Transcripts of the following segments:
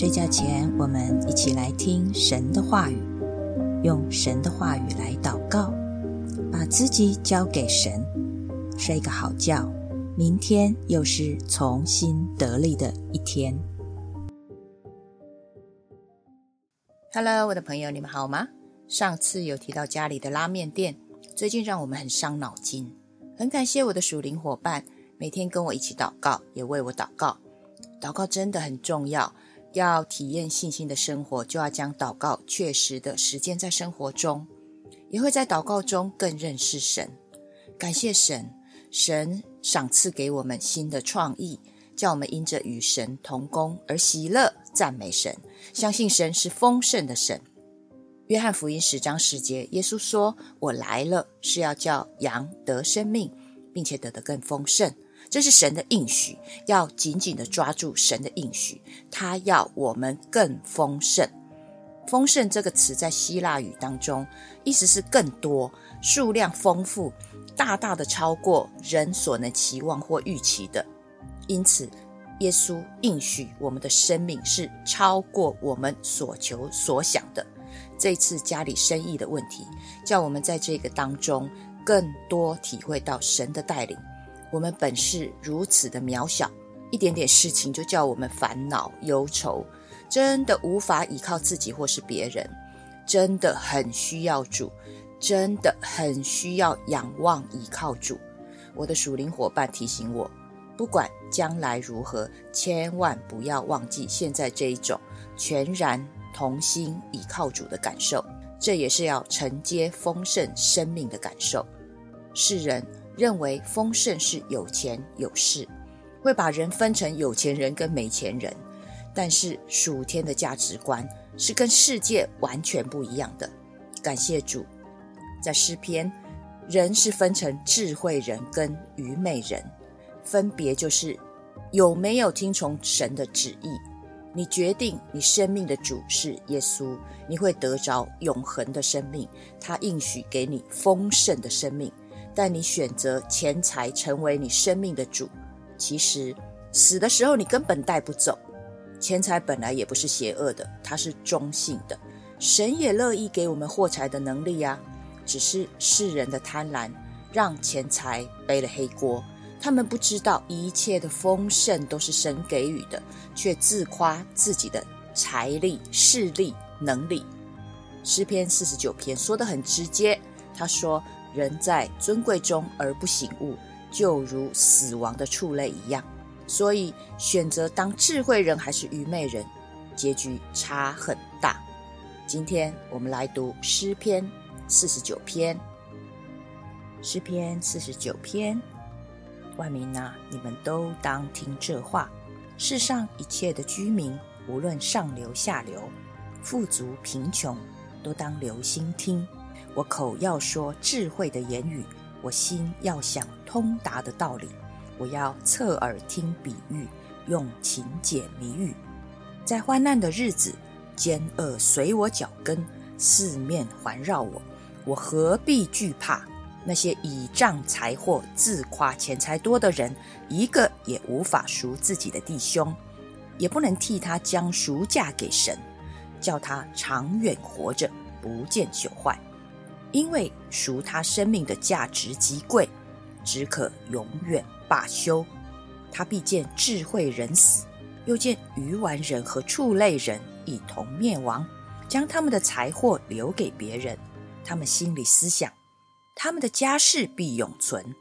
睡觉前，我们一起来听神的话语，用神的话语来祷告，把自己交给神，睡个好觉。明天又是重新得力的一天。Hello，我的朋友，你们好吗？上次有提到家里的拉面店，最近让我们很伤脑筋。很感谢我的属灵伙伴，每天跟我一起祷告，也为我祷告。祷告真的很重要。要体验信心的生活，就要将祷告确实的实践在生活中，也会在祷告中更认识神。感谢神，神赏赐给我们新的创意，叫我们因着与神同工而喜乐，赞美神，相信神是丰盛的神。约翰福音十章十节，耶稣说：“我来了，是要叫羊得生命，并且得的更丰盛。”这是神的应许，要紧紧的抓住神的应许。他要我们更丰盛。丰盛这个词在希腊语当中，意思是更多、数量丰富、大大的超过人所能期望或预期的。因此，耶稣应许我们的生命是超过我们所求所想的。这次家里生意的问题，叫我们在这个当中更多体会到神的带领。我们本是如此的渺小，一点点事情就叫我们烦恼忧愁，真的无法依靠自己或是别人，真的很需要主，真的很需要仰望依靠主。我的属灵伙伴提醒我，不管将来如何，千万不要忘记现在这一种全然同心倚靠主的感受，这也是要承接丰盛生命的感受。世人。认为丰盛是有钱有势，会把人分成有钱人跟没钱人。但是属天的价值观是跟世界完全不一样的。感谢主，在诗篇，人是分成智慧人跟愚昧人，分别就是有没有听从神的旨意。你决定你生命的主是耶稣，你会得着永恒的生命，他应许给你丰盛的生命。但你选择钱财成为你生命的主，其实死的时候你根本带不走。钱财本来也不是邪恶的，它是中性的。神也乐意给我们获财的能力呀，只是世人的贪婪让钱财背了黑锅。他们不知道一切的丰盛都是神给予的，却自夸自己的财力、势力、能力。诗篇四十九篇说的很直接，他说。人在尊贵中而不醒悟，就如死亡的畜类一样。所以，选择当智慧人还是愚昧人，结局差很大。今天我们来读诗篇四十九篇。诗篇四十九篇，万民呐，你们都当听这话。世上一切的居民，无论上流下流，富足贫穷，都当留心听。我口要说智慧的言语，我心要想通达的道理。我要侧耳听比喻，用情解谜语。在患难的日子，奸恶随我脚跟，四面环绕我，我何必惧怕？那些倚仗财货、自夸钱财多的人，一个也无法赎自己的弟兄，也不能替他将赎价给神，叫他长远活着，不见朽坏。因为赎他生命的价值极贵，只可永远罢休。他必见智慧人死，又见愚顽人和畜类人一同灭亡，将他们的财货留给别人。他们心里思想，他们的家世必永存，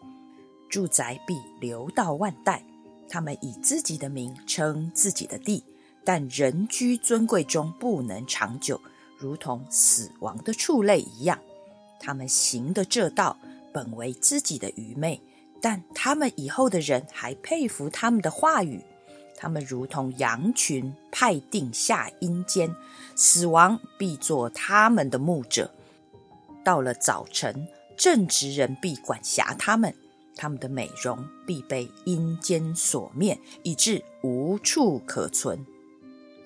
住宅必留到万代。他们以自己的名称自己的地，但人居尊贵中不能长久，如同死亡的畜类一样。他们行的这道本为自己的愚昧，但他们以后的人还佩服他们的话语。他们如同羊群派定下阴间，死亡必做他们的牧者。到了早晨，正直人必管辖他们，他们的美容必被阴间所灭，以致无处可存。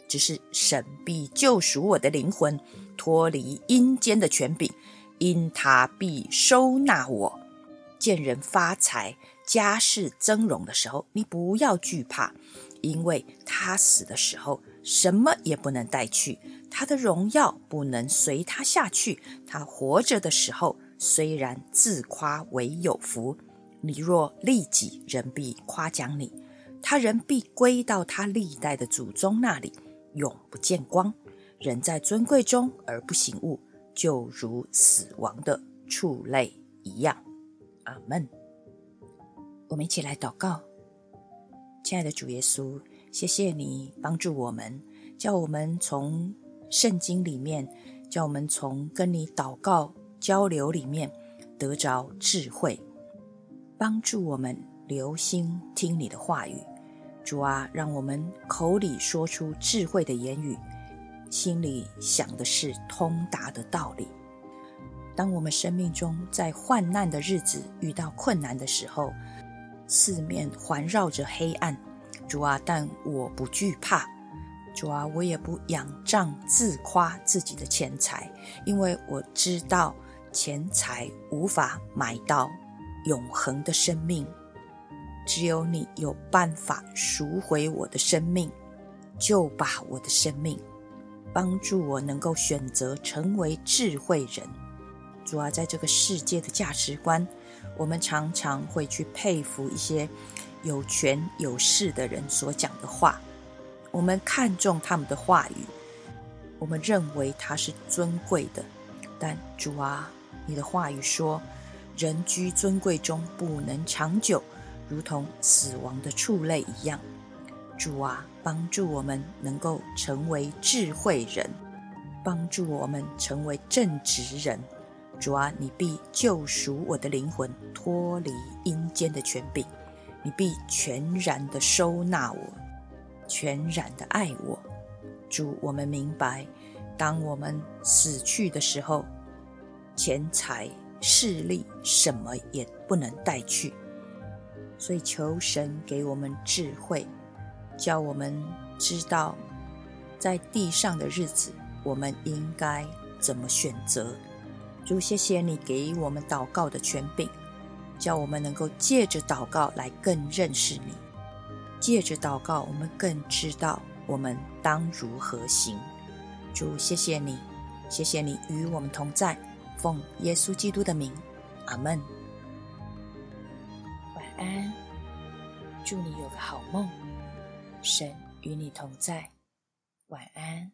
只是神必救赎我的灵魂，脱离阴间的权柄。因他必收纳我，见人发财、家世增荣的时候，你不要惧怕，因为他死的时候什么也不能带去，他的荣耀不能随他下去。他活着的时候，虽然自夸为有福，你若利己，人必夸奖你；他人必归到他历代的祖宗那里，永不见光。人在尊贵中而不醒悟，就如死亡的畜类一样。阿门。我们一起来祷告，亲爱的主耶稣。谢谢你帮助我们，叫我们从圣经里面，叫我们从跟你祷告交流里面得着智慧，帮助我们留心听你的话语。主啊，让我们口里说出智慧的言语，心里想的是通达的道理。当我们生命中在患难的日子遇到困难的时候，四面环绕着黑暗。主啊，但我不惧怕。主啊，我也不仰仗自夸自己的钱财，因为我知道钱财无法买到永恒的生命。只有你有办法赎回我的生命，救把我的生命，帮助我能够选择成为智慧人。主啊，在这个世界的价值观，我们常常会去佩服一些。有权有势的人所讲的话，我们看重他们的话语，我们认为他是尊贵的。但主啊，你的话语说，人居尊贵中不能长久，如同死亡的畜类一样。主啊，帮助我们能够成为智慧人，帮助我们成为正直人。主啊，你必救赎我的灵魂，脱离阴间的权柄。你必全然的收纳我，全然的爱我。主，我们明白，当我们死去的时候，钱财、势力什么也不能带去。所以，求神给我们智慧，教我们知道，在地上的日子，我们应该怎么选择。主，谢谢你给我们祷告的权柄。叫我们能够借着祷告来更认识你，借着祷告，我们更知道我们当如何行。主，谢谢你，谢谢你与我们同在，奉耶稣基督的名，阿门。晚安，祝你有个好梦，神与你同在，晚安。